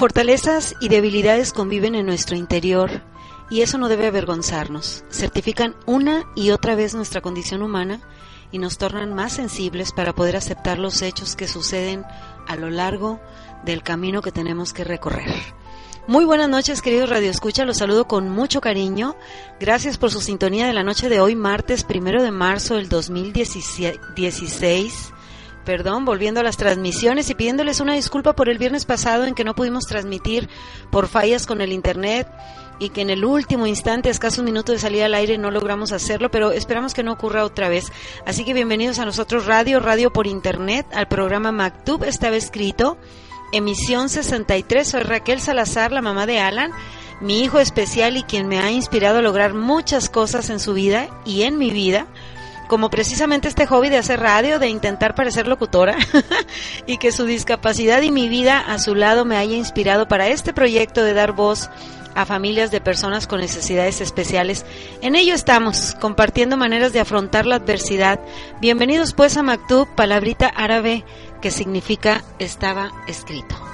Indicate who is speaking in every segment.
Speaker 1: Fortalezas y debilidades conviven en nuestro interior y eso no debe avergonzarnos. Certifican una y otra vez nuestra condición humana y nos tornan más sensibles para poder aceptar los hechos que suceden a lo largo del camino que tenemos que recorrer. Muy buenas noches, queridos Radio Escucha. Los saludo con mucho cariño. Gracias por su sintonía de la noche de hoy, martes primero de marzo del 2016. Perdón, volviendo a las transmisiones y pidiéndoles una disculpa por el viernes pasado en que no pudimos transmitir por fallas con el internet y que en el último instante, escaso un minuto de salida al aire, no logramos hacerlo, pero esperamos que no ocurra otra vez. Así que bienvenidos a nosotros Radio, Radio por Internet, al programa MacTube, estaba escrito, emisión 63. Soy Raquel Salazar, la mamá de Alan, mi hijo especial y quien me ha inspirado a lograr muchas cosas en su vida y en mi vida como precisamente este hobby de hacer radio, de intentar parecer locutora, y que su discapacidad y mi vida a su lado me haya inspirado para este proyecto de dar voz a familias de personas con necesidades especiales. En ello estamos, compartiendo maneras de afrontar la adversidad. Bienvenidos pues a Maktub, palabrita árabe que significa estaba escrito.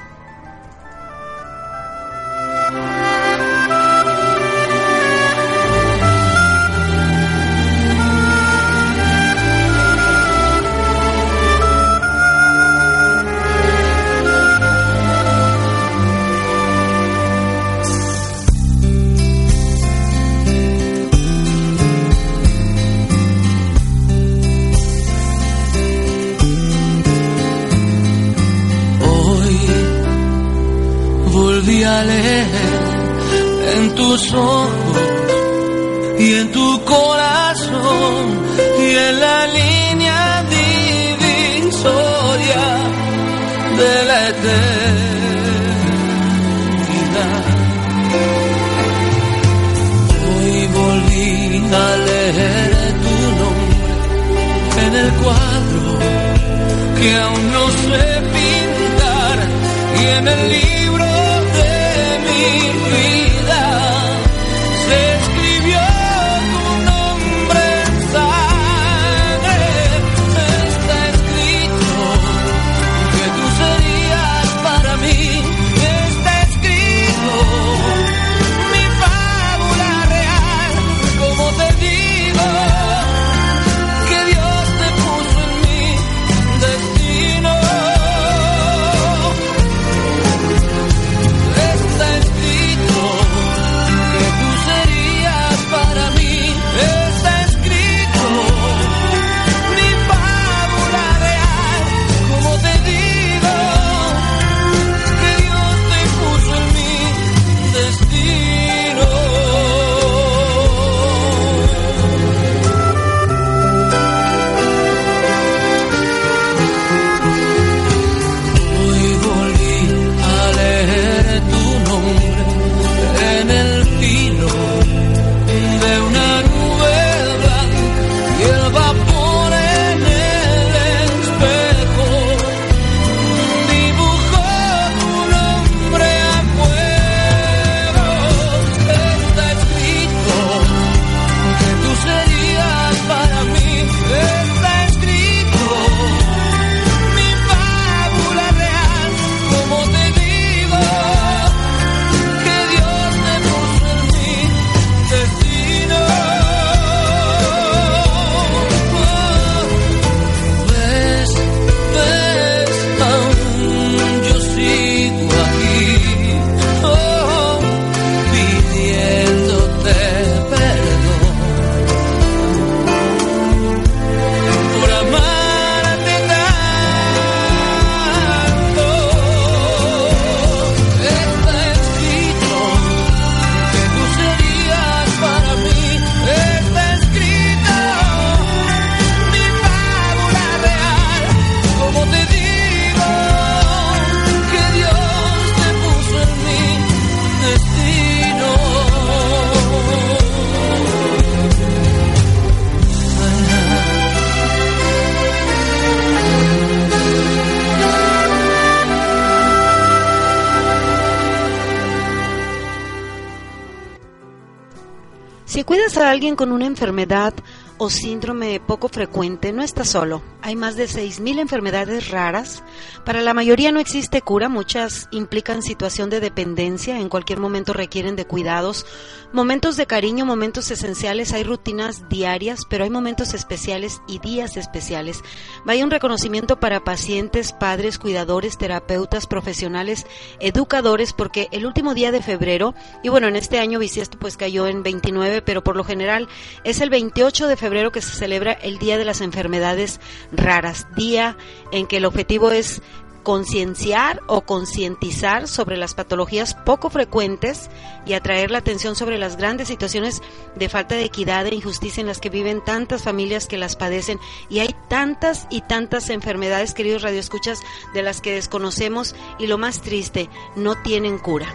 Speaker 1: Con una enfermedad o síndrome poco frecuente, no estás solo. Hay más de 6.000 enfermedades raras. Para la mayoría no existe cura, muchas implican situación de dependencia, en cualquier momento requieren de cuidados, momentos de cariño, momentos esenciales, hay rutinas diarias, pero hay momentos especiales y días especiales. Vaya un reconocimiento para pacientes, padres, cuidadores, terapeutas, profesionales, educadores, porque el último día de febrero, y bueno, en este año bisiesto pues cayó en 29, pero por lo general es el 28 de febrero que se celebra el Día de las Enfermedades Raras, día en que el objetivo es concienciar o concientizar sobre las patologías poco frecuentes y atraer la atención sobre las grandes situaciones de falta de equidad e injusticia en las que viven tantas familias que las padecen y hay tantas y tantas enfermedades, queridos radioescuchas, de las que desconocemos y lo más triste, no tienen cura.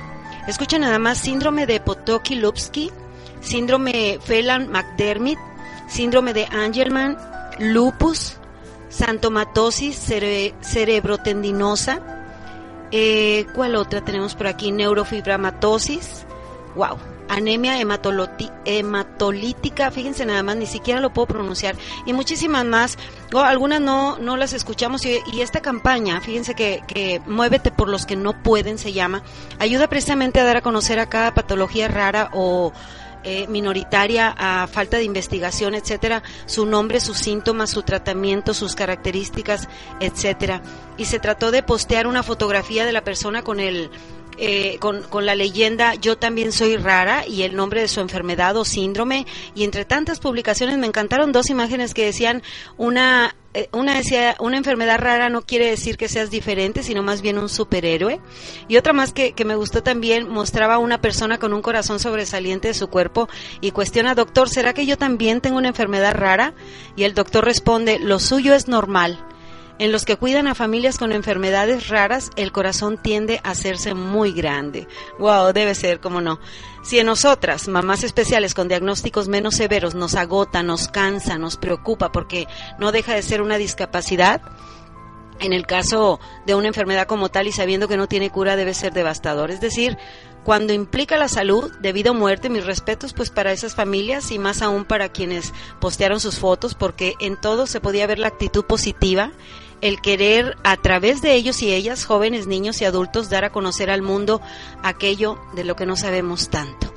Speaker 1: Escucha nada más síndrome de Potocki-Lupski, síndrome Phelan-McDermott, síndrome de Angelman, lupus, santomatosis cerebrotendinosa. Eh, ¿Cuál otra tenemos por aquí? Neurofibromatosis. Wow. Anemia hematolítica, fíjense nada más, ni siquiera lo puedo pronunciar. Y muchísimas más. algunas no, no las escuchamos. Y, esta campaña, fíjense que, que Muévete por los que no pueden, se llama, ayuda precisamente a dar a conocer a cada patología rara o eh, minoritaria a falta de investigación, etcétera, su nombre, sus síntomas, su tratamiento, sus características, etcétera. Y se trató de postear una fotografía de la persona con el eh, con, con, la leyenda Yo también soy rara y el nombre de su enfermedad o síndrome. Y entre tantas publicaciones me encantaron dos imágenes que decían una una decía, una enfermedad rara no quiere decir que seas diferente, sino más bien un superhéroe. Y otra más que, que me gustó también, mostraba a una persona con un corazón sobresaliente de su cuerpo y cuestiona, doctor, ¿será que yo también tengo una enfermedad rara? Y el doctor responde, lo suyo es normal. En los que cuidan a familias con enfermedades raras, el corazón tiende a hacerse muy grande. Wow, debe ser, cómo no. Si en nosotras, mamás especiales con diagnósticos menos severos, nos agota, nos cansa, nos preocupa porque no deja de ser una discapacidad, en el caso de una enfermedad como tal y sabiendo que no tiene cura debe ser devastador. Es decir, cuando implica la salud debido a muerte, mis respetos pues para esas familias y más aún para quienes postearon sus fotos porque en todo se podía ver la actitud positiva el querer a través de ellos y ellas, jóvenes, niños y adultos, dar a conocer al mundo aquello de lo que no sabemos tanto.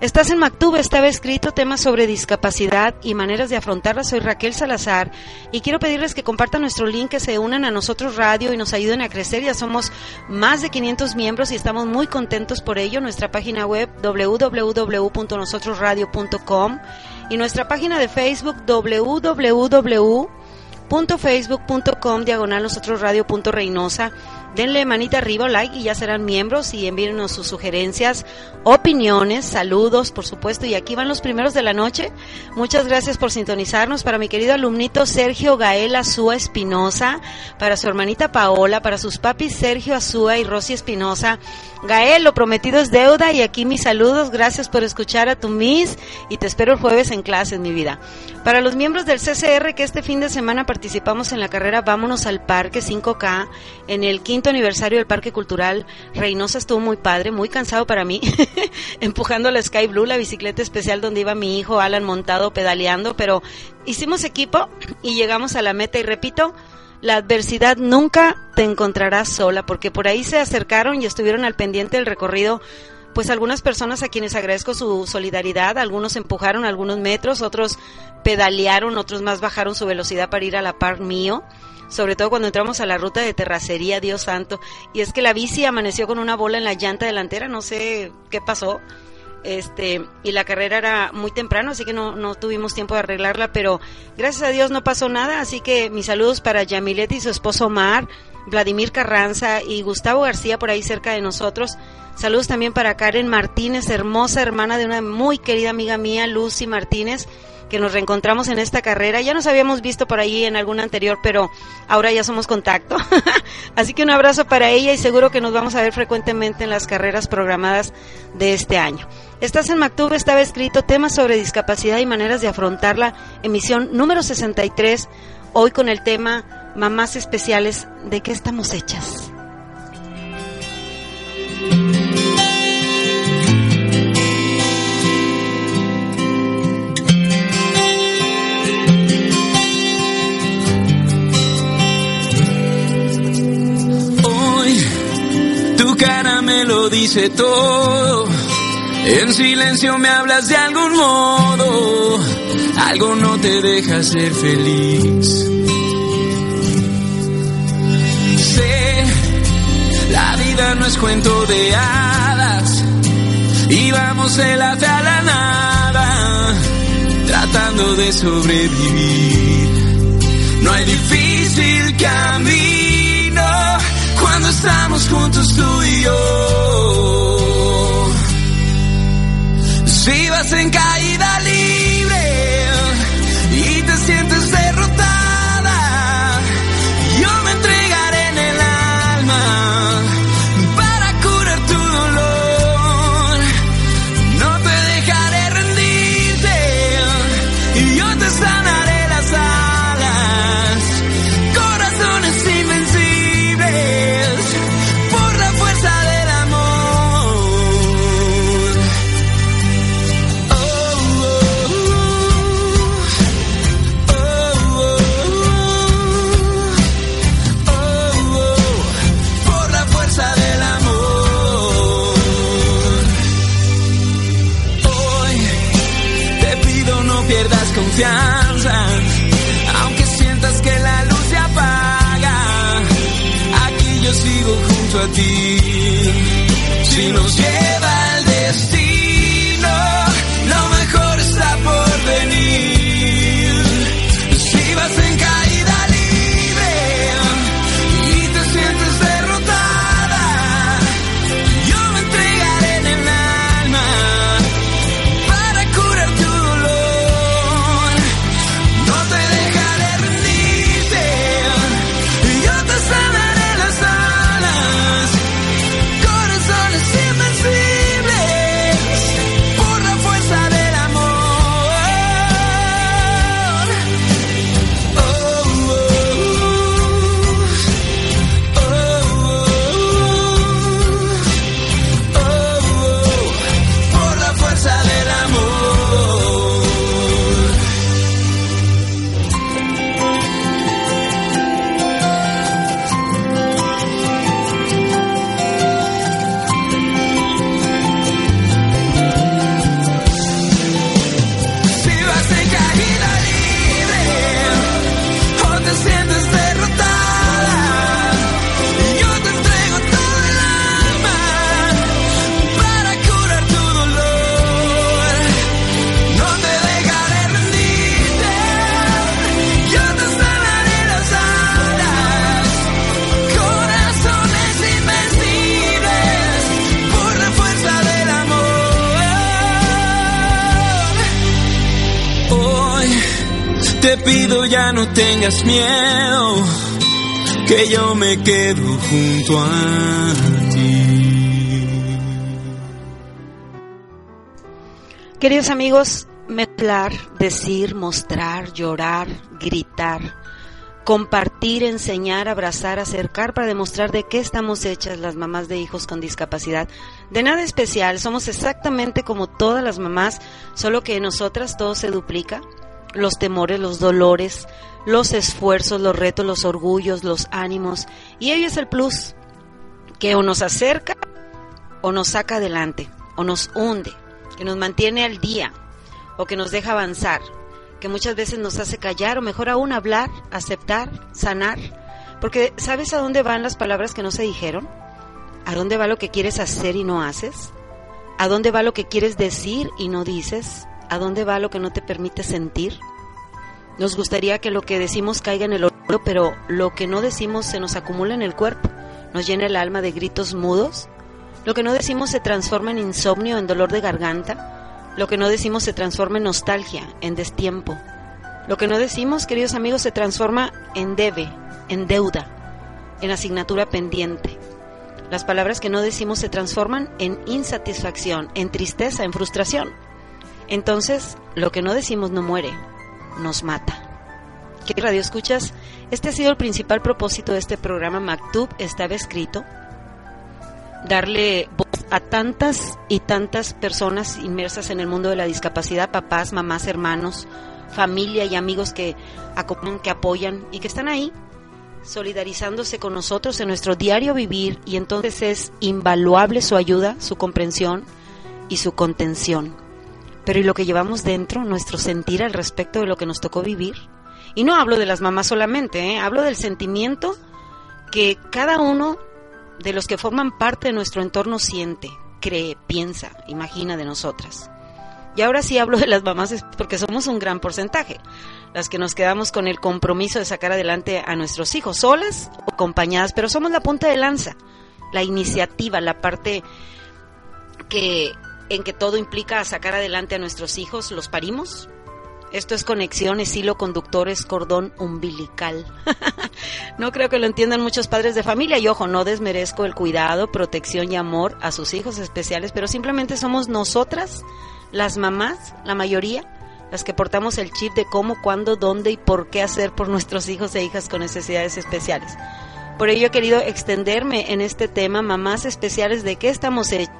Speaker 1: Estás en Mactube, estaba escrito temas sobre discapacidad y maneras de afrontarla. Soy Raquel Salazar y quiero pedirles que compartan nuestro link, que se unan a nosotros radio y nos ayuden a crecer. Ya somos más de 500 miembros y estamos muy contentos por ello. Nuestra página web www.nosotrosradio.com y nuestra página de Facebook www facebook.com diagonal nosotros radio punto Reynosa. Denle manita arriba, like y ya serán miembros y envíenos sus sugerencias, opiniones, saludos, por supuesto. Y aquí van los primeros de la noche. Muchas gracias por sintonizarnos. Para mi querido alumnito Sergio Gael Azúa Espinosa, para su hermanita Paola, para sus papis Sergio Azúa y Rosy Espinosa. Gael, lo prometido es deuda y aquí mis saludos. Gracias por escuchar a tu Miss y te espero el jueves en clases, mi vida. Para los miembros del CCR que este fin de semana participamos en la carrera Vámonos al Parque 5K en el aniversario del Parque Cultural Reynosa estuvo muy padre, muy cansado para mí, empujando la Sky Blue, la bicicleta especial donde iba mi hijo Alan montado pedaleando, pero hicimos equipo y llegamos a la meta. Y repito, la adversidad nunca te encontrarás sola, porque por ahí se acercaron y estuvieron al pendiente del recorrido pues algunas personas a quienes agradezco su solidaridad, algunos empujaron algunos metros, otros pedalearon, otros más bajaron su velocidad para ir a la par mío sobre todo cuando entramos a la ruta de terracería, Dios santo, y es que la bici amaneció con una bola en la llanta delantera, no sé qué pasó, este, y la carrera era muy temprano, así que no, no tuvimos tiempo de arreglarla, pero gracias a Dios no pasó nada, así que mis saludos para Yamilet y su esposo Omar, Vladimir Carranza y Gustavo García por ahí cerca de nosotros. Saludos también para Karen Martínez, hermosa hermana de una muy querida amiga mía, Lucy Martínez que nos reencontramos en esta carrera. Ya nos habíamos visto por ahí en alguna anterior, pero ahora ya somos contacto. Así que un abrazo para ella y seguro que nos vamos a ver frecuentemente en las carreras programadas de este año. Estás en Mactube, estaba escrito temas sobre discapacidad y maneras de afrontarla, emisión número 63, hoy con el tema Mamás Especiales, ¿de qué estamos hechas?
Speaker 2: Me lo dice todo. En silencio me hablas de algún modo, algo no te deja ser feliz. Sé, la vida no es cuento de hadas y vamos de la a la nada, tratando de sobrevivir. No hay difícil camino cuando estamos juntos tú y yo. Si vas en caída libre te pido ya no tengas miedo, que yo me quedo junto a ti.
Speaker 1: Queridos amigos, mezclar, decir, mostrar, llorar, gritar, compartir, enseñar, abrazar, acercar para demostrar de qué estamos hechas las mamás de hijos con discapacidad. De nada especial, somos exactamente como todas las mamás, solo que en nosotras todo se duplica. Los temores, los dolores, los esfuerzos, los retos, los orgullos, los ánimos. Y ello es el plus, que o nos acerca o nos saca adelante, o nos hunde, que nos mantiene al día, o que nos deja avanzar, que muchas veces nos hace callar, o mejor aún hablar, aceptar, sanar. Porque ¿sabes a dónde van las palabras que no se dijeron? ¿A dónde va lo que quieres hacer y no haces? ¿A dónde va lo que quieres decir y no dices? ¿A dónde va lo que no te permite sentir? Nos gustaría que lo que decimos caiga en el oído, pero lo que no decimos se nos acumula en el cuerpo, nos llena el alma de gritos mudos. Lo que no decimos se transforma en insomnio, en dolor de garganta. Lo que no decimos se transforma en nostalgia, en destiempo. Lo que no decimos, queridos amigos, se transforma en debe, en deuda, en asignatura pendiente. Las palabras que no decimos se transforman en insatisfacción, en tristeza, en frustración. Entonces, lo que no decimos no muere, nos mata. ¿Qué radio escuchas? Este ha sido el principal propósito de este programa Mactub estaba escrito darle voz a tantas y tantas personas inmersas en el mundo de la discapacidad, papás, mamás, hermanos, familia y amigos que acompañan, que apoyan y que están ahí solidarizándose con nosotros en nuestro diario vivir y entonces es invaluable su ayuda, su comprensión y su contención. Pero ¿y lo que llevamos dentro, nuestro sentir al respecto de lo que nos tocó vivir? Y no hablo de las mamás solamente, ¿eh? hablo del sentimiento que cada uno de los que forman parte de nuestro entorno siente, cree, piensa, imagina de nosotras. Y ahora sí hablo de las mamás porque somos un gran porcentaje, las que nos quedamos con el compromiso de sacar adelante a nuestros hijos, solas o acompañadas, pero somos la punta de lanza, la iniciativa, la parte que en que todo implica sacar adelante a nuestros hijos, los parimos. Esto es conexiones, hilo conductores, cordón umbilical. no creo que lo entiendan muchos padres de familia y ojo, no desmerezco el cuidado, protección y amor a sus hijos especiales, pero simplemente somos nosotras las mamás, la mayoría, las que portamos el chip de cómo, cuándo, dónde y por qué hacer por nuestros hijos e hijas con necesidades especiales. Por ello he querido extenderme en este tema, mamás especiales, de qué estamos hechos,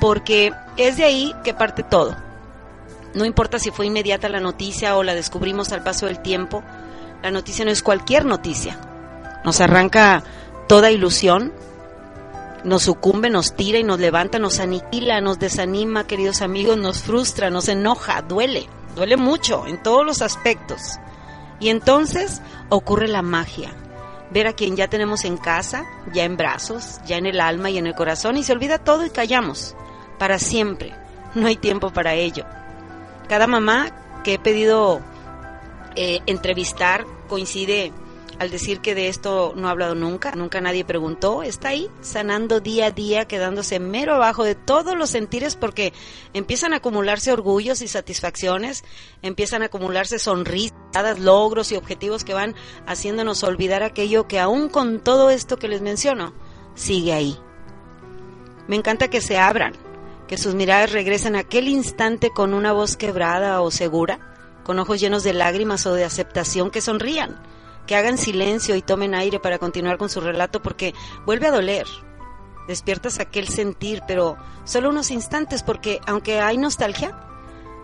Speaker 1: porque es de ahí que parte todo. No importa si fue inmediata la noticia o la descubrimos al paso del tiempo, la noticia no es cualquier noticia. Nos arranca toda ilusión, nos sucumbe, nos tira y nos levanta, nos aniquila, nos desanima, queridos amigos, nos frustra, nos enoja, duele, duele mucho en todos los aspectos. Y entonces ocurre la magia, ver a quien ya tenemos en casa, ya en brazos, ya en el alma y en el corazón, y se olvida todo y callamos, para siempre. No hay tiempo para ello. Cada mamá que he pedido eh, entrevistar coincide al decir que de esto no ha hablado nunca, nunca nadie preguntó, está ahí sanando día a día, quedándose mero abajo de todos los sentires porque empiezan a acumularse orgullos y satisfacciones, empiezan a acumularse sonrisas, logros y objetivos que van haciéndonos olvidar aquello que aún con todo esto que les menciono, sigue ahí. Me encanta que se abran, que sus miradas regresen a aquel instante con una voz quebrada o segura, con ojos llenos de lágrimas o de aceptación, que sonrían que hagan silencio y tomen aire para continuar con su relato porque vuelve a doler. Despiertas aquel sentir, pero solo unos instantes porque aunque hay nostalgia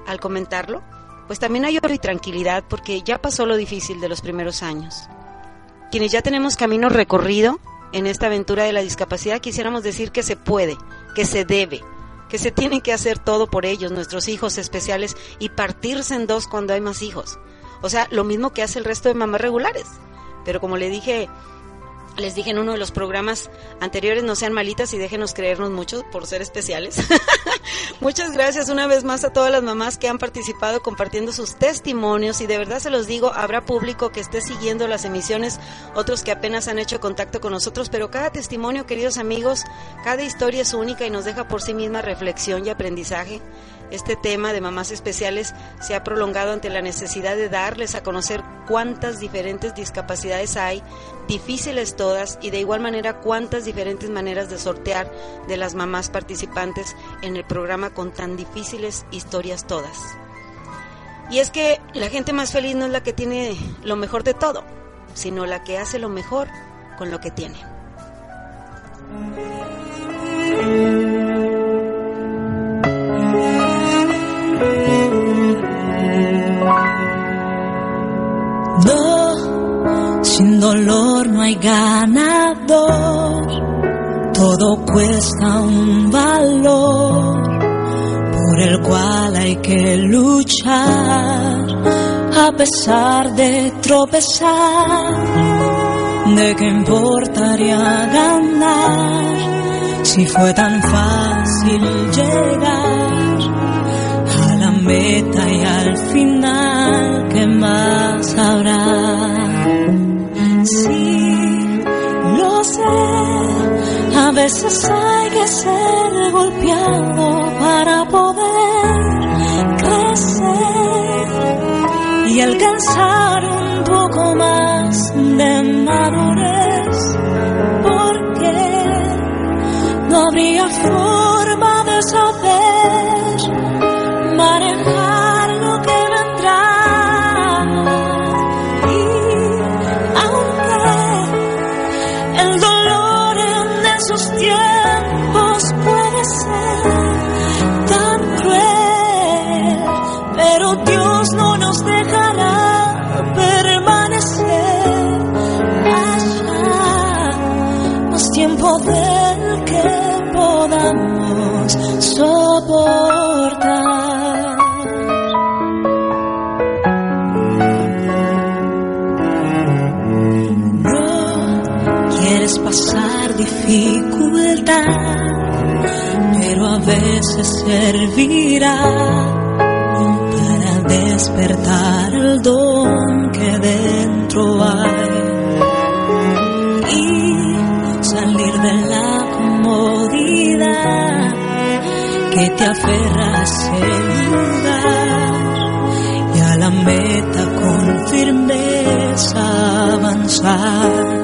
Speaker 1: al comentarlo, pues también hay oro y tranquilidad porque ya pasó lo difícil de los primeros años. Quienes ya tenemos camino recorrido en esta aventura de la discapacidad, quisiéramos decir que se puede, que se debe, que se tiene que hacer todo por ellos, nuestros hijos especiales, y partirse en dos cuando hay más hijos. O sea, lo mismo que hace el resto de mamás regulares. Pero como le dije, les dije en uno de los programas anteriores, no sean malitas y déjenos creernos mucho por ser especiales. Muchas gracias una vez más a todas las mamás que han participado compartiendo sus testimonios y de verdad se los digo, habrá público que esté siguiendo las emisiones, otros que apenas han hecho contacto con nosotros, pero cada testimonio, queridos amigos, cada historia es única y nos deja por sí misma reflexión y aprendizaje. Este tema de mamás especiales se ha prolongado ante la necesidad de darles a conocer cuántas diferentes discapacidades hay, difíciles todas, y de igual manera cuántas diferentes maneras de sortear de las mamás participantes en el programa con tan difíciles historias todas. Y es que la gente más feliz no es la que tiene lo mejor de todo, sino la que hace lo mejor con lo que tiene.
Speaker 3: Sin dolor no hay ganador, todo cuesta un valor por el cual hay que luchar. A pesar de tropezar. ¿De qué importaría ganar si fue tan fácil llegar meta y al final? ¿Qué más habrá? Sí, lo sé, a veces hay que ser golpeado para poder crecer y alcanzar un poco más de madurez, porque no habría forma servirá para despertar el don que dentro hay y salir de la comodidad que te aferras en lugar y a la meta con firmeza avanzar.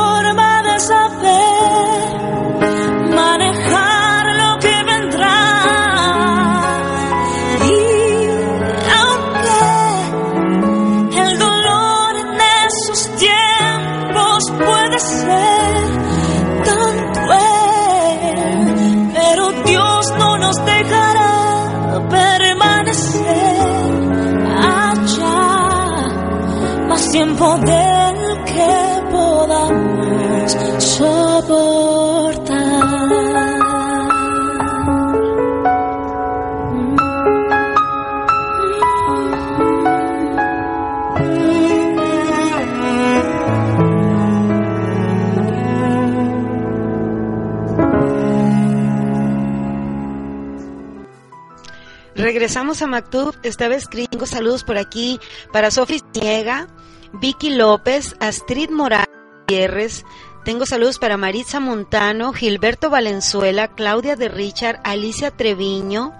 Speaker 1: Regresamos a Mactub, esta vez gringo, saludos por aquí para Sofi Niega, Vicky López, Astrid Morales tengo saludos para Maritza Montano, Gilberto Valenzuela, Claudia de Richard, Alicia Treviño,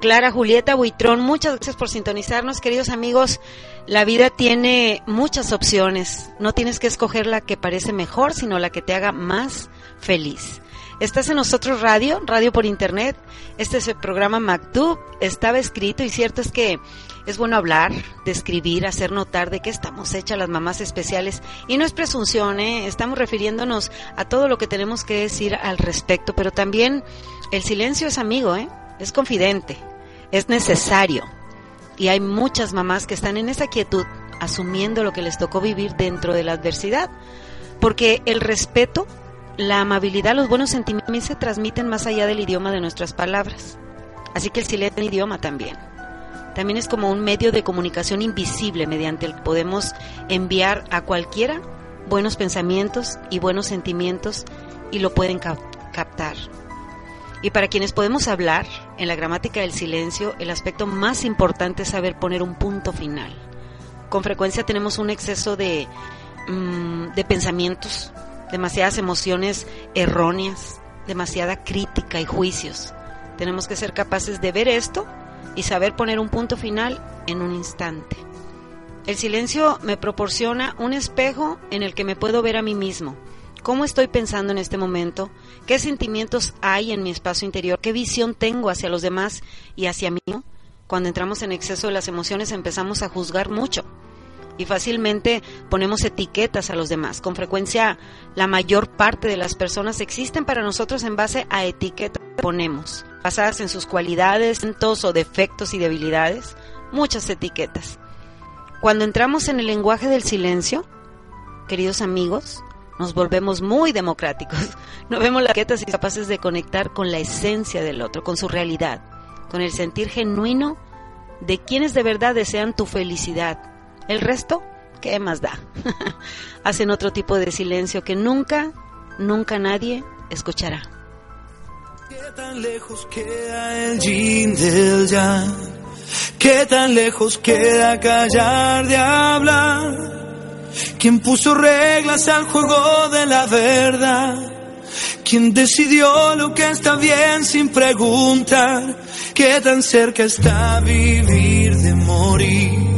Speaker 1: Clara Julieta Buitrón, muchas gracias por sintonizarnos, queridos amigos. La vida tiene muchas opciones, no tienes que escoger la que parece mejor, sino la que te haga más feliz. Estás en nosotros radio, radio por internet. Este es el programa Mactub. Estaba escrito y cierto es que es bueno hablar, describir, hacer notar de qué estamos hechas las mamás especiales. Y no es presunción, ¿eh? estamos refiriéndonos a todo lo que tenemos que decir al respecto, pero también el silencio es amigo, ¿eh? es confidente, es necesario. Y hay muchas mamás que están en esa quietud, asumiendo lo que les tocó vivir dentro de la adversidad. Porque el respeto la amabilidad, los buenos sentimientos se transmiten más allá del idioma de nuestras palabras. Así que el silencio es un idioma también. También es como un medio de comunicación invisible mediante el que podemos enviar a cualquiera buenos pensamientos y buenos sentimientos y lo pueden captar. Y para quienes podemos hablar, en la gramática del silencio, el aspecto más importante es saber poner un punto final. Con frecuencia tenemos un exceso de, mmm, de pensamientos, demasiadas emociones erróneas, demasiada crítica y juicios. Tenemos que ser capaces de ver esto y saber poner un punto final en un instante. El silencio me proporciona un espejo en el que me puedo ver a mí mismo. ¿Cómo estoy pensando en este momento? ¿Qué sentimientos hay en mi espacio interior? ¿Qué visión tengo hacia los demás y hacia mí? Cuando entramos en exceso de las emociones empezamos a juzgar mucho y fácilmente ponemos etiquetas a los demás. Con frecuencia la mayor parte de las personas existen para nosotros en base a etiquetas que ponemos, basadas en sus cualidades, o defectos y debilidades, muchas etiquetas. Cuando entramos en el lenguaje del silencio, queridos amigos, nos volvemos muy democráticos. No vemos las etiquetas y capaces de conectar con la esencia del otro, con su realidad, con el sentir genuino de quienes de verdad desean tu felicidad, el resto, ¿qué más da? Hacen otro tipo de silencio que nunca, nunca nadie escuchará.
Speaker 4: ¿Qué tan lejos queda el yin del yang? ¿Qué tan lejos queda callar de hablar? ¿Quién puso reglas al juego de la verdad? ¿Quién decidió lo que está bien sin preguntar? ¿Qué tan cerca está vivir de morir?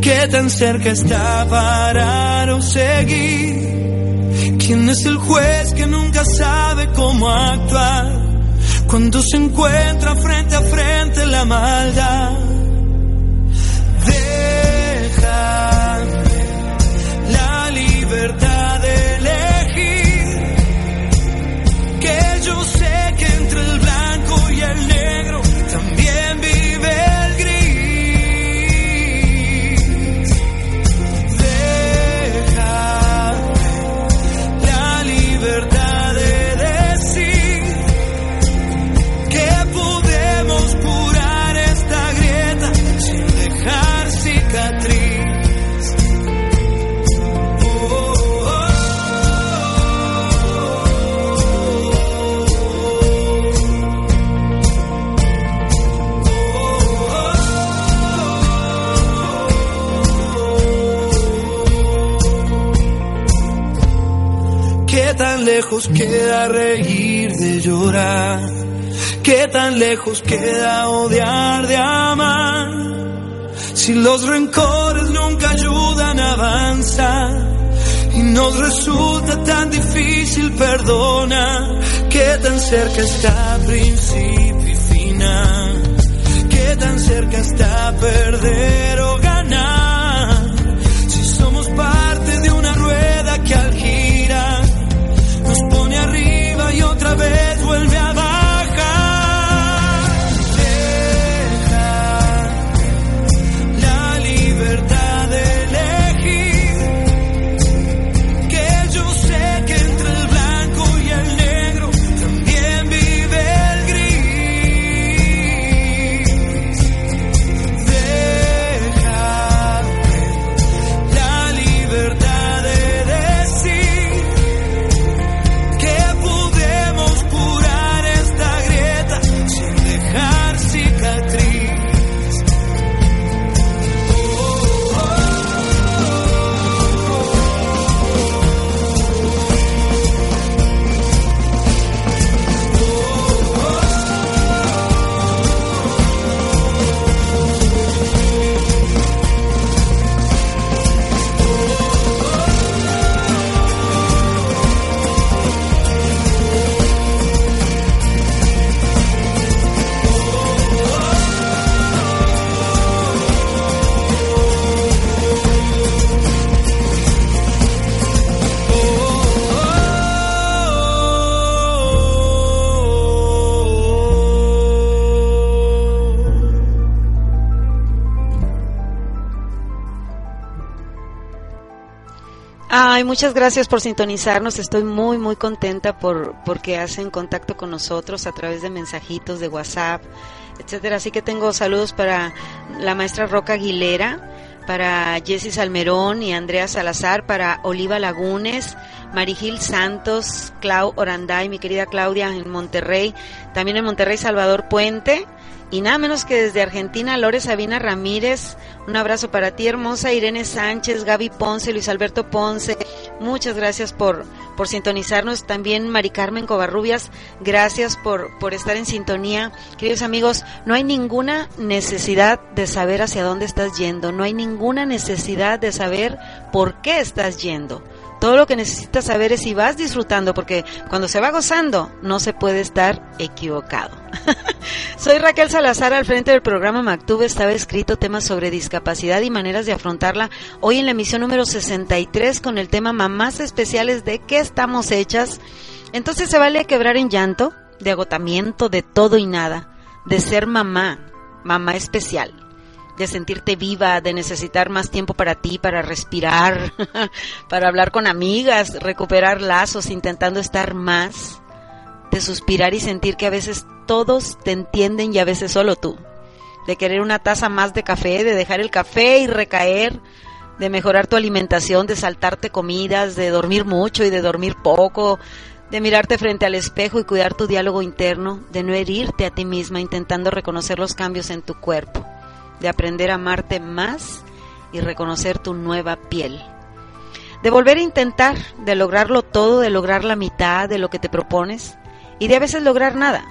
Speaker 4: ¿Qué tan cerca está parar o seguir? ¿Quién es el juez que nunca sabe cómo actuar cuando se encuentra frente a frente la maldad? Déjame la libertad lejos queda reír de llorar? ¿Qué tan lejos queda odiar de amar? Si los rencores nunca ayudan a avanzar y nos resulta tan difícil perdonar, ¿qué tan cerca está principio y final? ¿Qué tan cerca está perder o ganar?
Speaker 1: Muchas gracias por sintonizarnos. Estoy muy, muy contenta por porque hacen contacto con nosotros a través de mensajitos de WhatsApp, etcétera. Así que tengo saludos para la maestra Roca Aguilera, para Jessy Salmerón y Andrea Salazar, para Oliva Lagunes, Marigil Santos, Clau Oranday, mi querida Claudia en Monterrey, también en Monterrey Salvador Puente, y nada menos que desde Argentina, Lore Sabina Ramírez, un abrazo para ti, hermosa Irene Sánchez, Gaby Ponce, Luis Alberto Ponce, muchas gracias por, por sintonizarnos. También Mari Carmen Covarrubias, gracias por, por estar en sintonía. Queridos amigos, no hay ninguna necesidad de saber hacia dónde estás yendo, no hay ninguna necesidad de saber por qué estás yendo. Todo lo que necesitas saber es si vas disfrutando, porque cuando se va gozando no se puede estar equivocado. Soy Raquel Salazar, al frente del programa Mactube estaba escrito temas sobre discapacidad y maneras de afrontarla. Hoy en la emisión número 63 con el tema Mamás Especiales de qué estamos hechas. Entonces se vale quebrar en llanto, de agotamiento, de todo y nada, de ser mamá, mamá especial de sentirte viva, de necesitar más tiempo para ti, para respirar, para hablar con amigas, recuperar lazos, intentando estar más, de suspirar y sentir que a veces todos te entienden y a veces solo tú, de querer una taza más de café, de dejar el café y recaer, de mejorar tu alimentación, de saltarte comidas, de dormir mucho y de dormir poco, de mirarte frente al espejo y cuidar tu diálogo interno, de no herirte a ti misma intentando reconocer los cambios en tu cuerpo de aprender a amarte más y reconocer tu nueva piel. De volver a intentar, de lograrlo todo, de lograr la mitad de lo que te propones y de a veces lograr nada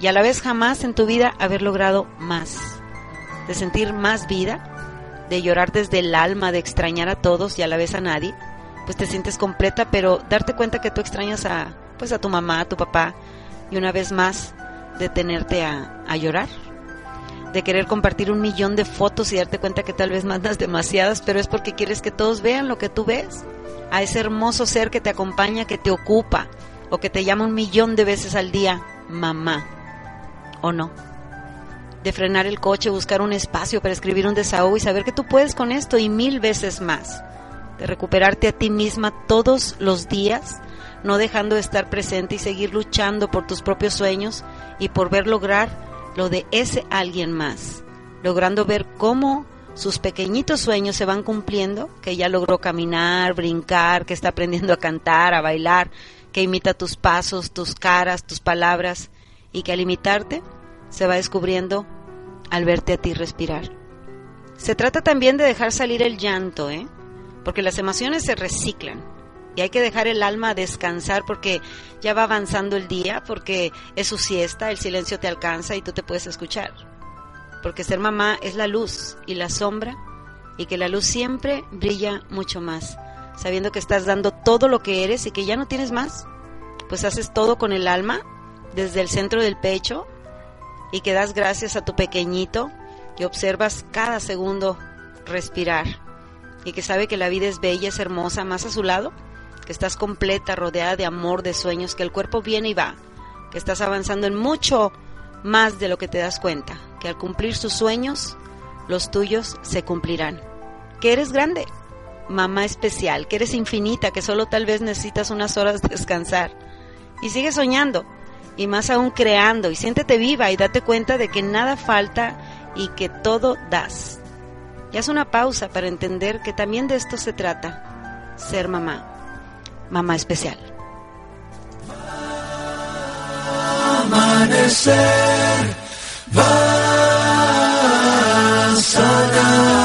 Speaker 1: y a la vez jamás en tu vida haber logrado más. De sentir más vida, de llorar desde el alma, de extrañar a todos y a la vez a nadie, pues te sientes completa, pero darte cuenta que tú extrañas a pues a tu mamá, a tu papá y una vez más detenerte a, a llorar de querer compartir un millón de fotos y darte cuenta que tal vez mandas demasiadas, pero es porque quieres que todos vean lo que tú ves, a ese hermoso ser que te acompaña, que te ocupa, o que te llama un millón de veces al día, mamá, o no. De frenar el coche, buscar un espacio para escribir un desahogo y saber que tú puedes con esto y mil veces más. De recuperarte a ti misma todos los días, no dejando de estar presente y seguir luchando por tus propios sueños y por ver lograr lo de ese alguien más, logrando ver cómo sus pequeñitos sueños se van cumpliendo, que ya logró caminar, brincar, que está aprendiendo a cantar, a bailar, que imita tus pasos, tus caras, tus palabras, y que al imitarte se va descubriendo al verte a ti respirar. Se trata también de dejar salir el llanto, ¿eh? Porque las emociones se reciclan Y hay que dejar el alma descansar porque ya va avanzando el día, porque es su siesta, el silencio te alcanza y tú te puedes escuchar. Porque ser mamá es la luz y la sombra y que la luz siempre brilla mucho más, sabiendo que estás dando todo lo que eres y que ya no tienes más. Pues haces todo con el alma, desde el centro del pecho, y que das gracias a tu pequeñito y observas cada segundo respirar y que sabe que la vida es bella, es hermosa, más a su lado, que estás completa, rodeada de amor, de sueños, que el cuerpo viene y va, que estás avanzando en mucho más de lo que te das cuenta, que al cumplir sus sueños, los tuyos se cumplirán, que eres grande, mamá especial, que eres infinita, que solo tal vez necesitas unas horas de descansar. Y sigue soñando y más aún creando y siéntete viva y date cuenta de que nada falta y que todo das. Y haz una pausa para entender que también de esto se trata, ser mamá, mamá especial.
Speaker 2: Amanecer, va a sanar.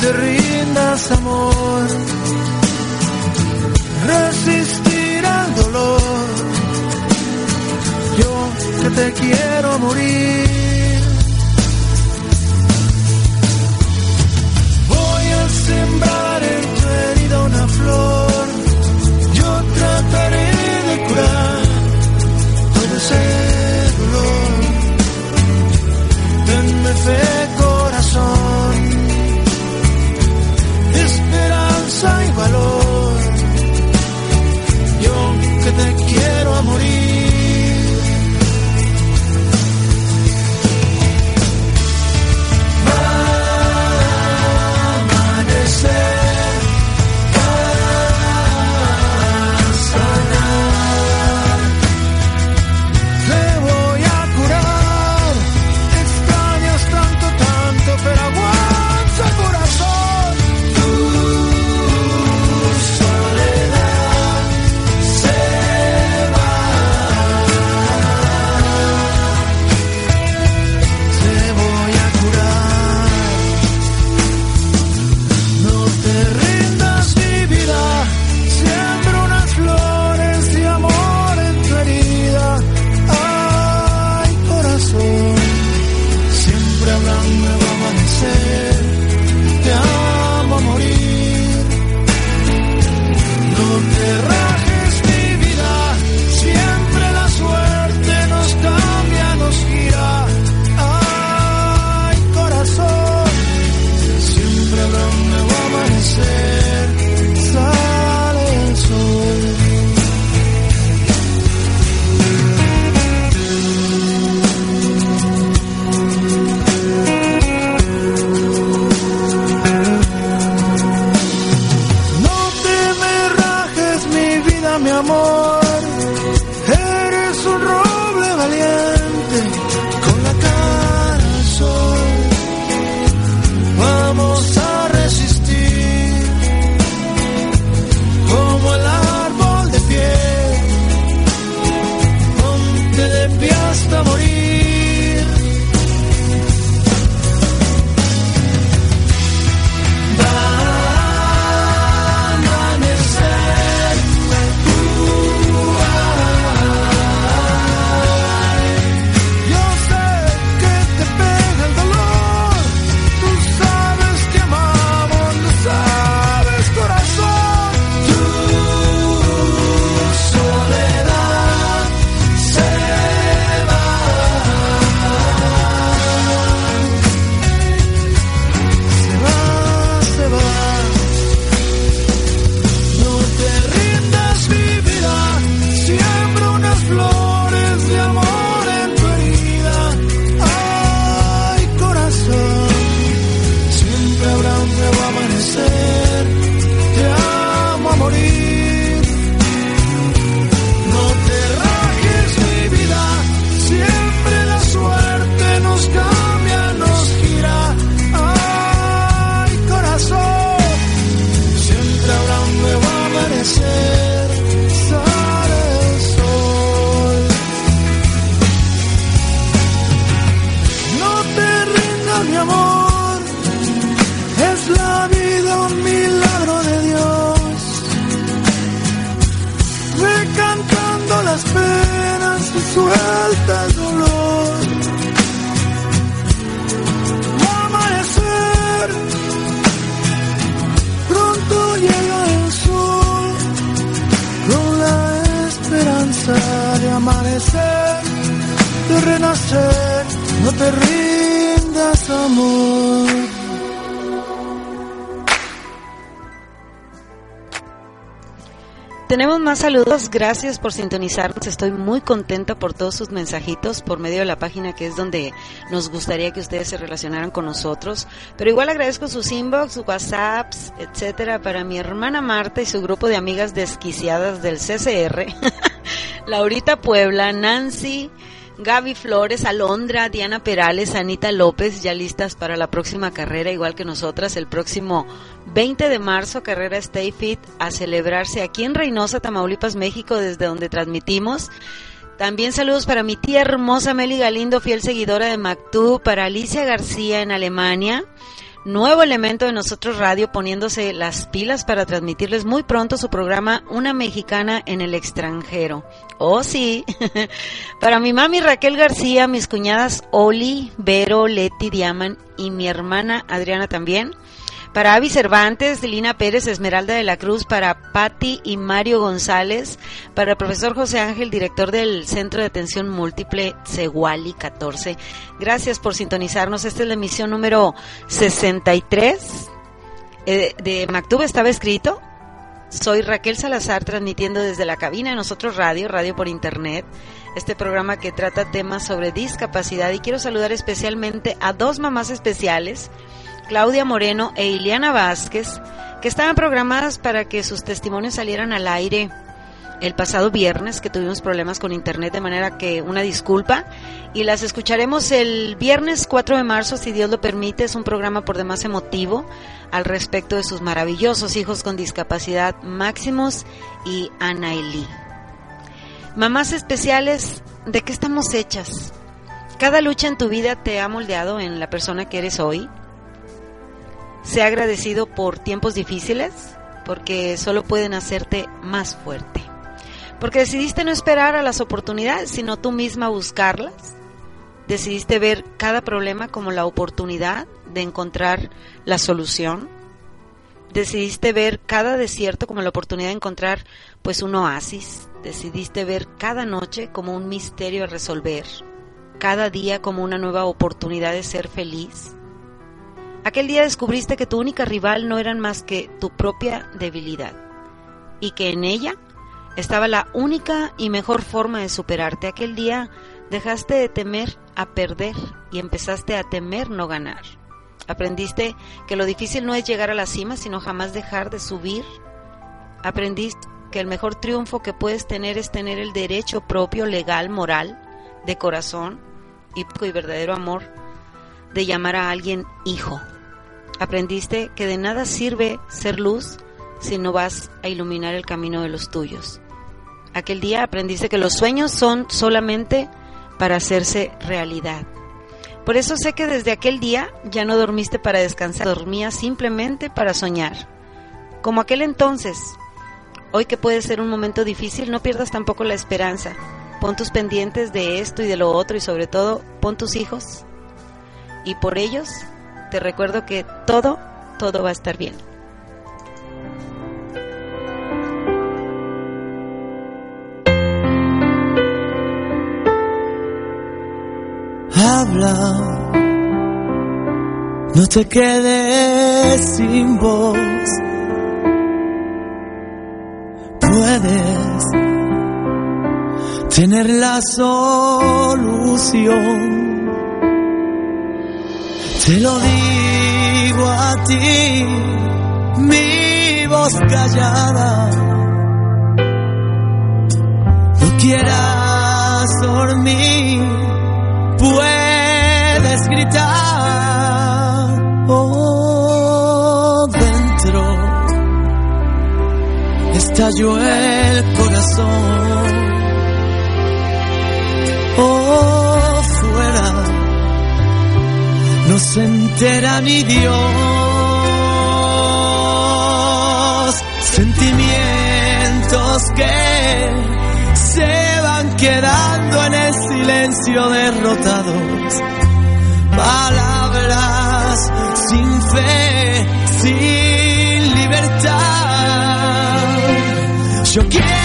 Speaker 2: Te rindas amor, resistir al dolor. Yo que te quiero morir. Voy a sembrar en tu herida una flor. Yo trataré de curar todo ese dolor. Denme fe, las penas y suelta el dolor. Amanecer, pronto llega el sol con la esperanza de amanecer, de renacer. No te rindas, amor.
Speaker 1: Tenemos más saludos, gracias por sintonizarnos, estoy muy contenta por todos sus mensajitos por medio de la página que es donde nos gustaría que ustedes se relacionaran con nosotros, pero igual agradezco sus inbox, whatsapps, etcétera, para mi hermana Marta y su grupo de amigas desquiciadas del CCR, Laurita Puebla, Nancy, Gaby Flores, Alondra, Diana Perales, Anita López, ya listas para la próxima carrera, igual que nosotras, el próximo 20 de marzo, carrera Stay Fit, a celebrarse aquí en Reynosa, Tamaulipas, México, desde donde transmitimos. También saludos para mi tía hermosa Meli Galindo, fiel seguidora de Mactú, para Alicia García en Alemania, nuevo elemento de nosotros radio poniéndose las pilas para transmitirles muy pronto su programa Una Mexicana en el extranjero. Oh sí, para mi mami Raquel García, mis cuñadas Oli, Vero, Leti, Diaman y mi hermana Adriana también. Para Avi Cervantes, Lina Pérez, Esmeralda de la Cruz, para Patti y Mario González, para el profesor José Ángel, director del Centro de Atención Múltiple Ceguali 14. Gracias por sintonizarnos. Esta es la emisión número 63 eh, de Mactub. Estaba escrito. Soy Raquel Salazar transmitiendo desde la cabina de Nosotros Radio, Radio por Internet, este programa que trata temas sobre discapacidad y quiero saludar especialmente a dos mamás especiales Claudia Moreno e Iliana Vázquez, que estaban programadas para que sus testimonios salieran al aire el pasado viernes, que tuvimos problemas con internet, de manera que una disculpa. Y las escucharemos el viernes 4 de marzo, si Dios lo permite. Es un programa por demás emotivo al respecto de sus maravillosos hijos con discapacidad, Máximos y Anaeli. Mamás especiales, ¿de qué estamos hechas? Cada lucha en tu vida te ha moldeado en la persona que eres hoy. Sea agradecido por tiempos difíciles, porque solo pueden hacerte más fuerte. Porque decidiste no esperar a las oportunidades, sino tú misma buscarlas. Decidiste ver cada problema como la oportunidad de encontrar la solución. Decidiste ver cada desierto como la oportunidad de encontrar pues un oasis. Decidiste ver cada noche como un misterio a resolver. Cada día como una nueva oportunidad de ser feliz Aquel día descubriste que tu única rival no eran más que tu propia debilidad y que en ella estaba la única y mejor forma de superarte. Aquel día dejaste de temer a perder y empezaste a temer no ganar. Aprendiste que lo difícil no es llegar a la cima, sino jamás dejar de subir. Aprendiste que el mejor triunfo que puedes tener es tener el derecho propio, legal, moral, de corazón y verdadero amor de llamar a alguien hijo. Aprendiste que de nada sirve ser luz si no vas a iluminar el camino de los tuyos. Aquel día aprendiste que los sueños son solamente para hacerse realidad. Por eso sé que desde aquel día ya no dormiste para descansar, dormías simplemente para soñar. Como aquel entonces, hoy que puede ser un momento difícil, no pierdas tampoco la esperanza. Pon tus pendientes de esto y de lo otro y sobre todo pon tus hijos. Y por ellos te recuerdo que todo, todo va a estar bien.
Speaker 2: Habla, no te quedes sin voz. Puedes tener la solución te lo digo a ti, mi voz callada. No quieras dormir, puedes gritar. Oh, dentro estalló el corazón. No se entera ni Dios. Sentimientos que se van silencio derrotados, palabras sin fe, sin libertad. Yo quiero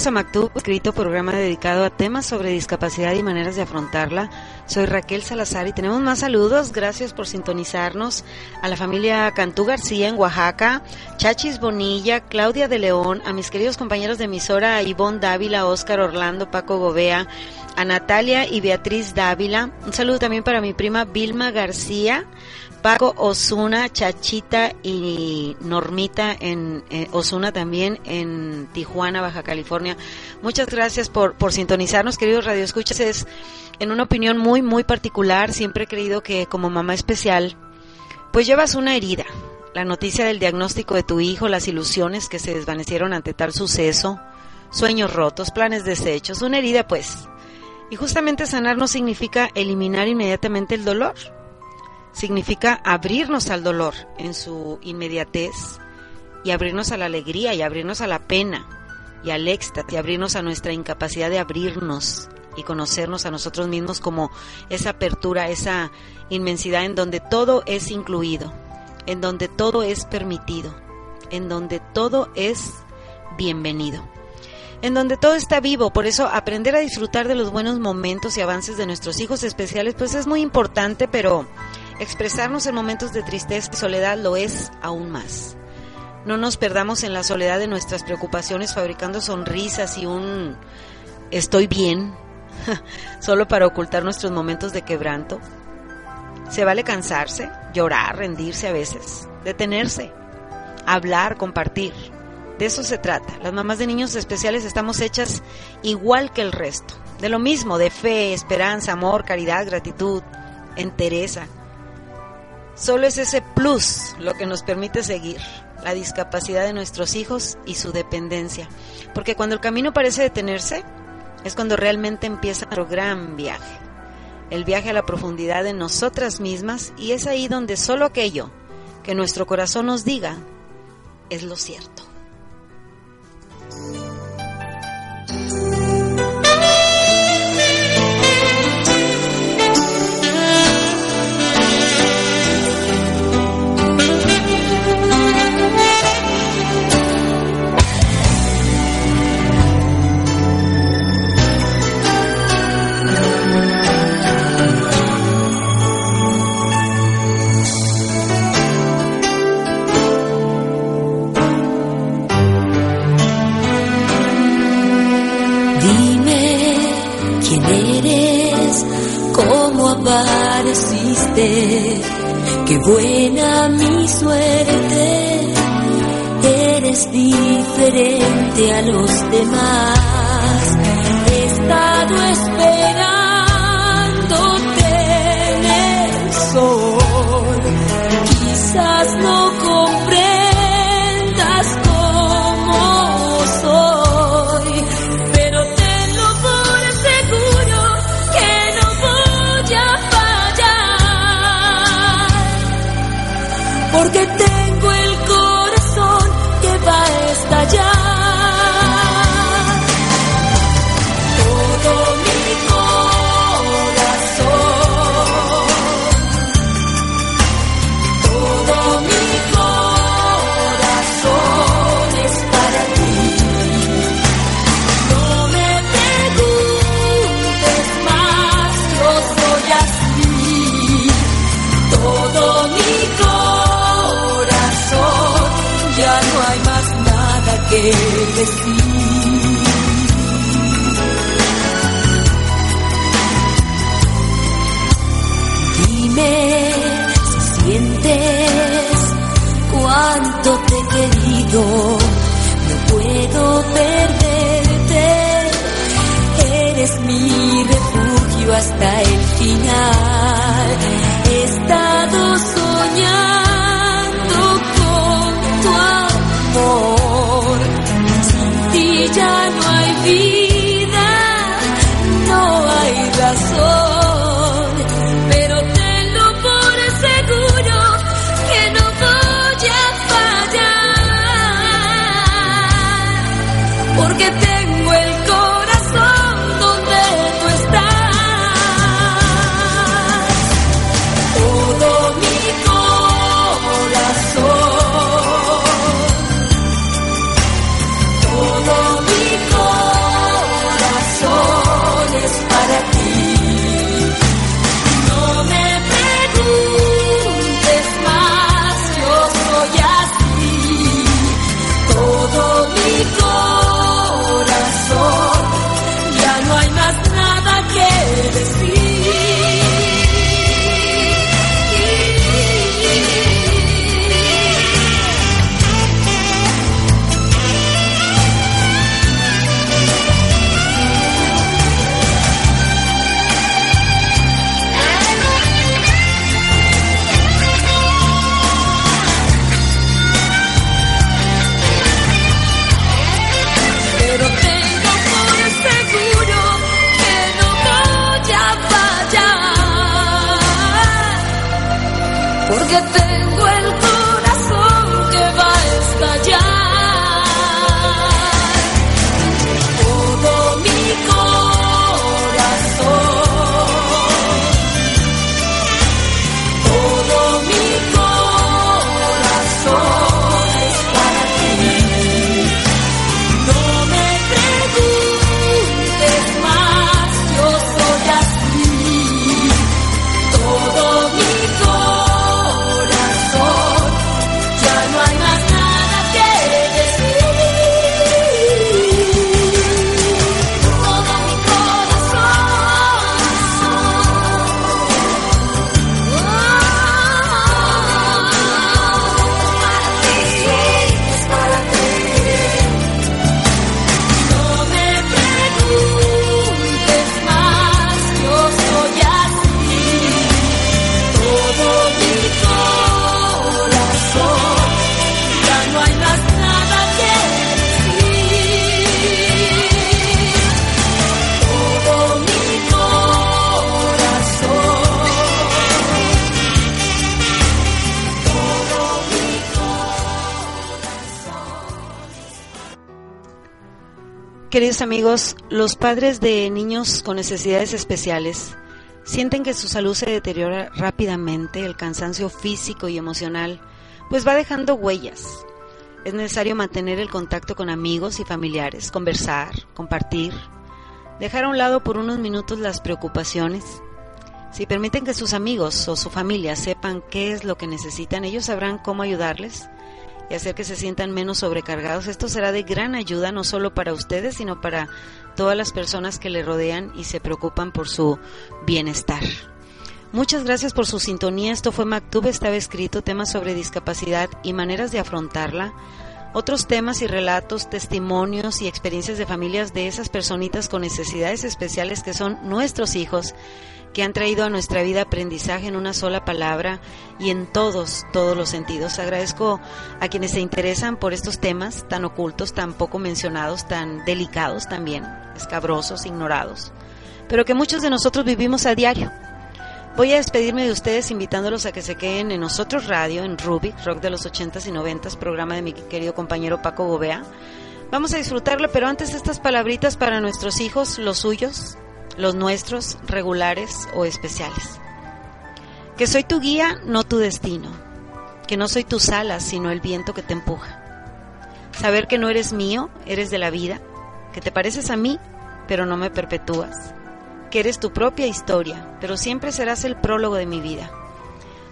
Speaker 1: Regresamos a Mactub, escrito programa dedicado a temas sobre discapacidad y maneras de afrontarla. Soy Raquel Salazar y tenemos más saludos. Gracias por sintonizarnos a la familia Cantú García en Oaxaca, Chachis Bonilla, Claudia de León, a mis queridos compañeros de emisora, Ivonne Dávila, Óscar Orlando, Paco Gobea, a Natalia y Beatriz Dávila. Un saludo también para mi prima Vilma García, Paco Osuna, Chachita y Normita en eh, Osuna también en Tijuana, Baja California. Muchas gracias por, por sintonizarnos, queridos radioescuchas. Es en una opinión muy, muy particular. Siempre he creído que como mamá especial, pues llevas una herida. La noticia del diagnóstico de tu hijo, las ilusiones que se desvanecieron ante tal suceso, sueños rotos, planes deshechos, una herida pues. Y justamente sanar no significa eliminar inmediatamente el dolor significa abrirnos al dolor en su inmediatez y abrirnos a la alegría y abrirnos a la pena y al éxtasis y abrirnos a nuestra incapacidad de abrirnos y conocernos a nosotros mismos como esa apertura, esa inmensidad en donde todo es incluido, en donde todo es permitido, en donde todo es bienvenido, en donde todo está vivo. Por eso aprender a disfrutar de los buenos momentos y avances de nuestros hijos especiales pues es muy importante, pero Expresarnos en momentos de tristeza y soledad lo es aún más. No nos perdamos en la soledad de nuestras preocupaciones fabricando sonrisas y un estoy bien, solo para ocultar nuestros momentos de quebranto. Se vale cansarse, llorar, rendirse a veces, detenerse, hablar, compartir. De eso se trata. Las mamás de niños especiales estamos hechas igual que el resto. De lo mismo, de fe, esperanza, amor, caridad, gratitud, entereza. Solo es ese plus lo que nos permite seguir, la discapacidad de nuestros hijos y su dependencia. Porque cuando el camino parece detenerse, es cuando realmente empieza nuestro gran viaje. El viaje a la profundidad de nosotras mismas y es ahí donde solo aquello que nuestro corazón nos diga es lo cierto.
Speaker 3: Qué buena mi suerte. Eres diferente a los demás. He estado esperándote en el.
Speaker 1: Queridos amigos, los padres de niños con necesidades especiales sienten que su salud se deteriora rápidamente, el cansancio físico y emocional, pues va dejando huellas. Es necesario mantener el contacto con amigos y familiares, conversar, compartir, dejar a un lado por unos minutos las preocupaciones. Si permiten que sus amigos o su familia sepan qué es lo que necesitan, ellos sabrán cómo ayudarles y hacer que se sientan menos sobrecargados. Esto será de gran ayuda no solo para ustedes, sino para todas las personas que le rodean y se preocupan por su bienestar. Muchas gracias por su sintonía. Esto fue Mactub, estaba escrito temas sobre discapacidad y maneras de afrontarla. Otros temas y relatos, testimonios y experiencias de familias de esas personitas con necesidades especiales que son nuestros hijos que han traído a nuestra vida aprendizaje en una sola palabra y en todos, todos los sentidos. Agradezco a quienes se interesan por estos temas tan ocultos, tan poco mencionados, tan delicados también, escabrosos, ignorados, pero que muchos de nosotros vivimos a diario. Voy a despedirme de ustedes invitándolos a que se queden en nosotros radio, en Rubik, rock de los 80s y 90s, programa de mi querido compañero Paco Gobea. Vamos a disfrutarlo, pero antes estas palabritas para nuestros hijos, los suyos, los nuestros regulares o especiales. Que soy tu guía, no tu destino. Que no soy tus alas, sino el viento que te empuja. Saber que no eres mío, eres de la vida. Que te pareces a mí, pero no me perpetúas. Que eres tu propia historia, pero siempre serás el prólogo de mi vida.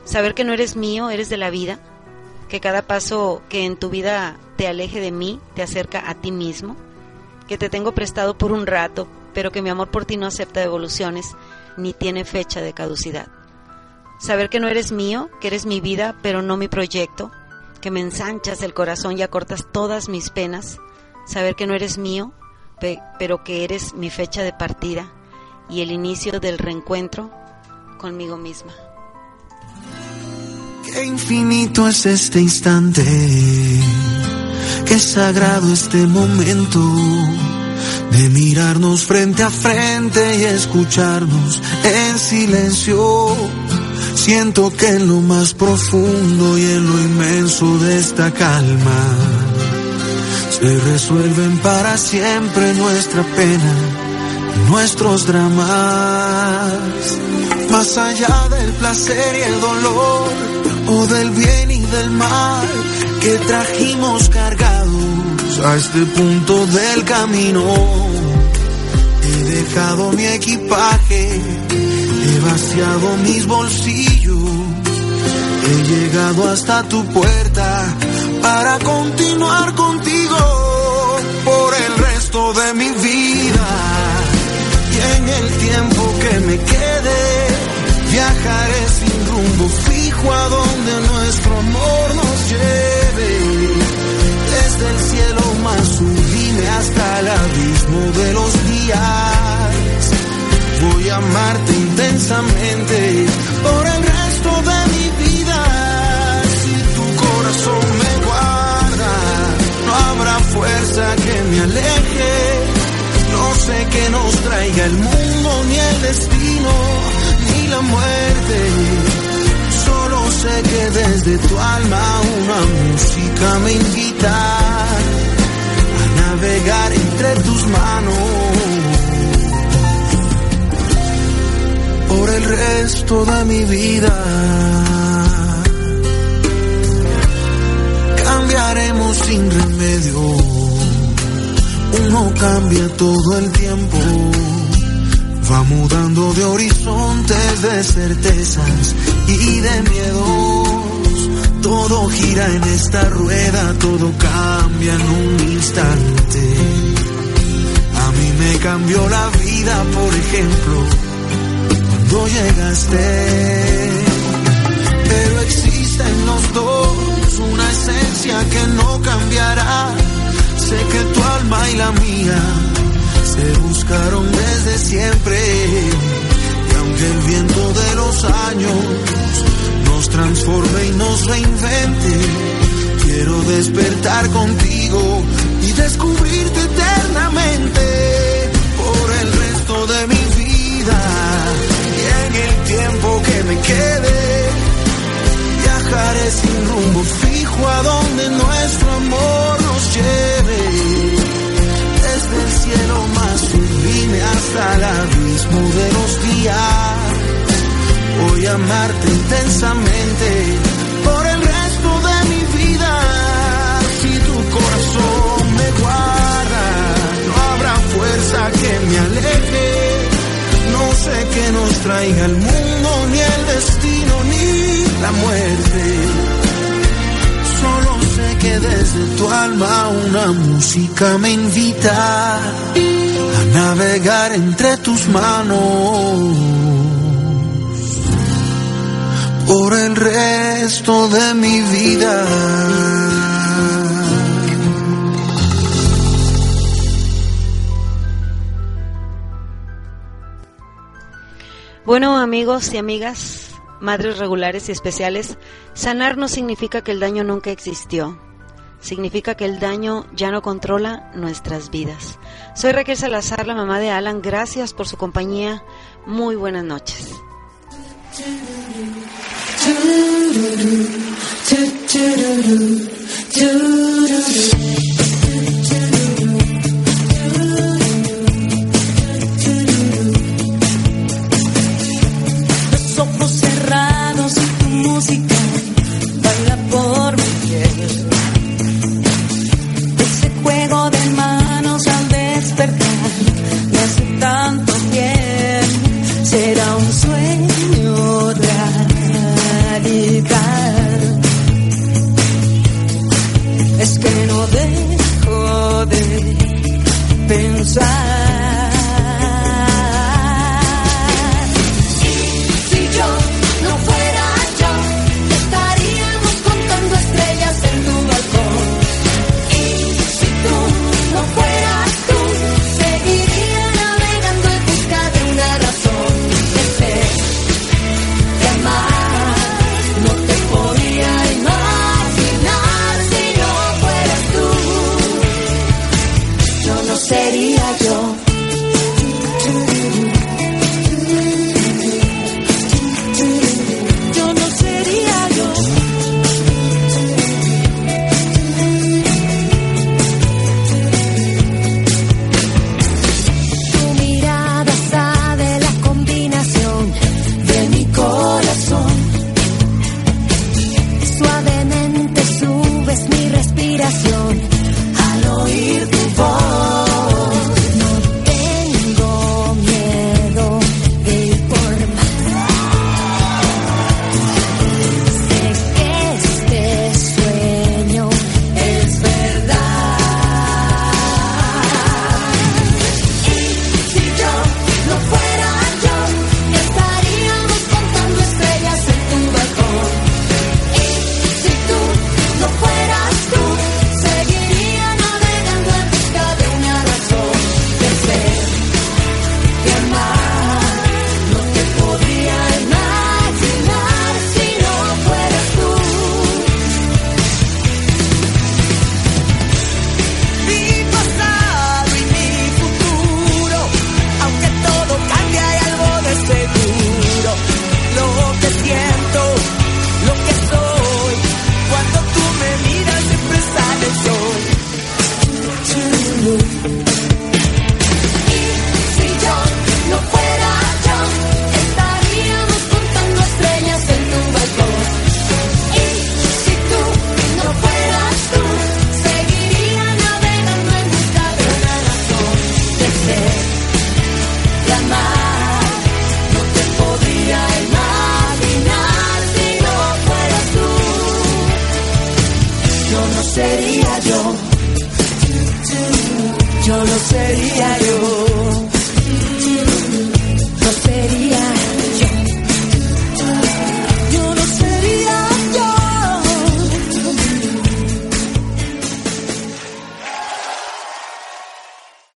Speaker 1: Saber que no eres mío, eres de la vida. Que cada paso que en tu vida te aleje de mí te acerca a ti mismo. Que te tengo prestado por un rato, pero que mi amor por ti no acepta devoluciones ni tiene fecha de caducidad. Saber que no eres mío, que eres mi vida, pero no mi proyecto, que me ensanchas el corazón y acortas todas mis penas. Saber que no eres mío, pero que eres mi fecha de partida y el inicio del reencuentro conmigo misma.
Speaker 5: Qué infinito es este instante, qué sagrado este momento de mirarnos frente a frente y escucharnos en silencio. Siento que en lo más profundo y en lo inmenso de esta calma se resuelven para siempre nuestra pena y nuestros dramas. Más allá del placer y el dolor, o del bien y del mal que trajimos cargados a este punto del camino. He dejado mi equipaje, he vaciado mis bolsillos, he llegado hasta tu puerta para continuar contigo por el resto de mi vida. Y en el tiempo que me quede, viajaré sin rumbo fijo a donde nuestro amor nos lleve. Hasta el abismo de los días. Voy a amarte intensamente por el resto de mi vida. Si tu corazón me guarda, no habrá fuerza que me aleje. No sé qué nos traiga el mundo, ni el destino, ni la muerte. Solo sé que desde tu alma una música me invita entre tus manos. Por el resto de mi vida. Cambiaremos sin remedio uno cambia todo el tiempo, va mudando de horizontes, de certezas y de miedos. Todo gira en esta rueda, todo cambia en un instante. Me cambió la vida, por ejemplo, cuando llegaste. Pero existe en los dos una esencia que no cambiará sé que tu alma y la mía se buscaron desde siempre. Y aunque el viento de los años nos transforme y nos reinvente, quiero despertar contigo y descubrirte eternamente tiempo que me quede. Viajaré sin rumbo fijo a donde nuestro amor nos lleve. Desde el cielo más sublime hasta el abismo de los días. Voy a amarte intensamente por el resto de mi vida. Si tu corazón me guarda, no habrá fuerza que me aleje no sé qué nos traiga el mundo, ni el destino, ni la muerte. Solo sé que desde tu alma una música me invita a navegar entre tus manos por el resto de mi vida.
Speaker 1: Bueno, amigos y amigas, madres regulares y especiales, sanar no significa que el daño nunca existió. Significa que el daño ya no controla nuestras vidas. Soy Raquel Salazar, la mamá de Alan. Gracias por su compañía. Muy buenas noches.
Speaker 3: Por mi piel. Ese juego de manos al despertar me hace tanto bien. Será un sueño radical. Es que no dejo de pensar.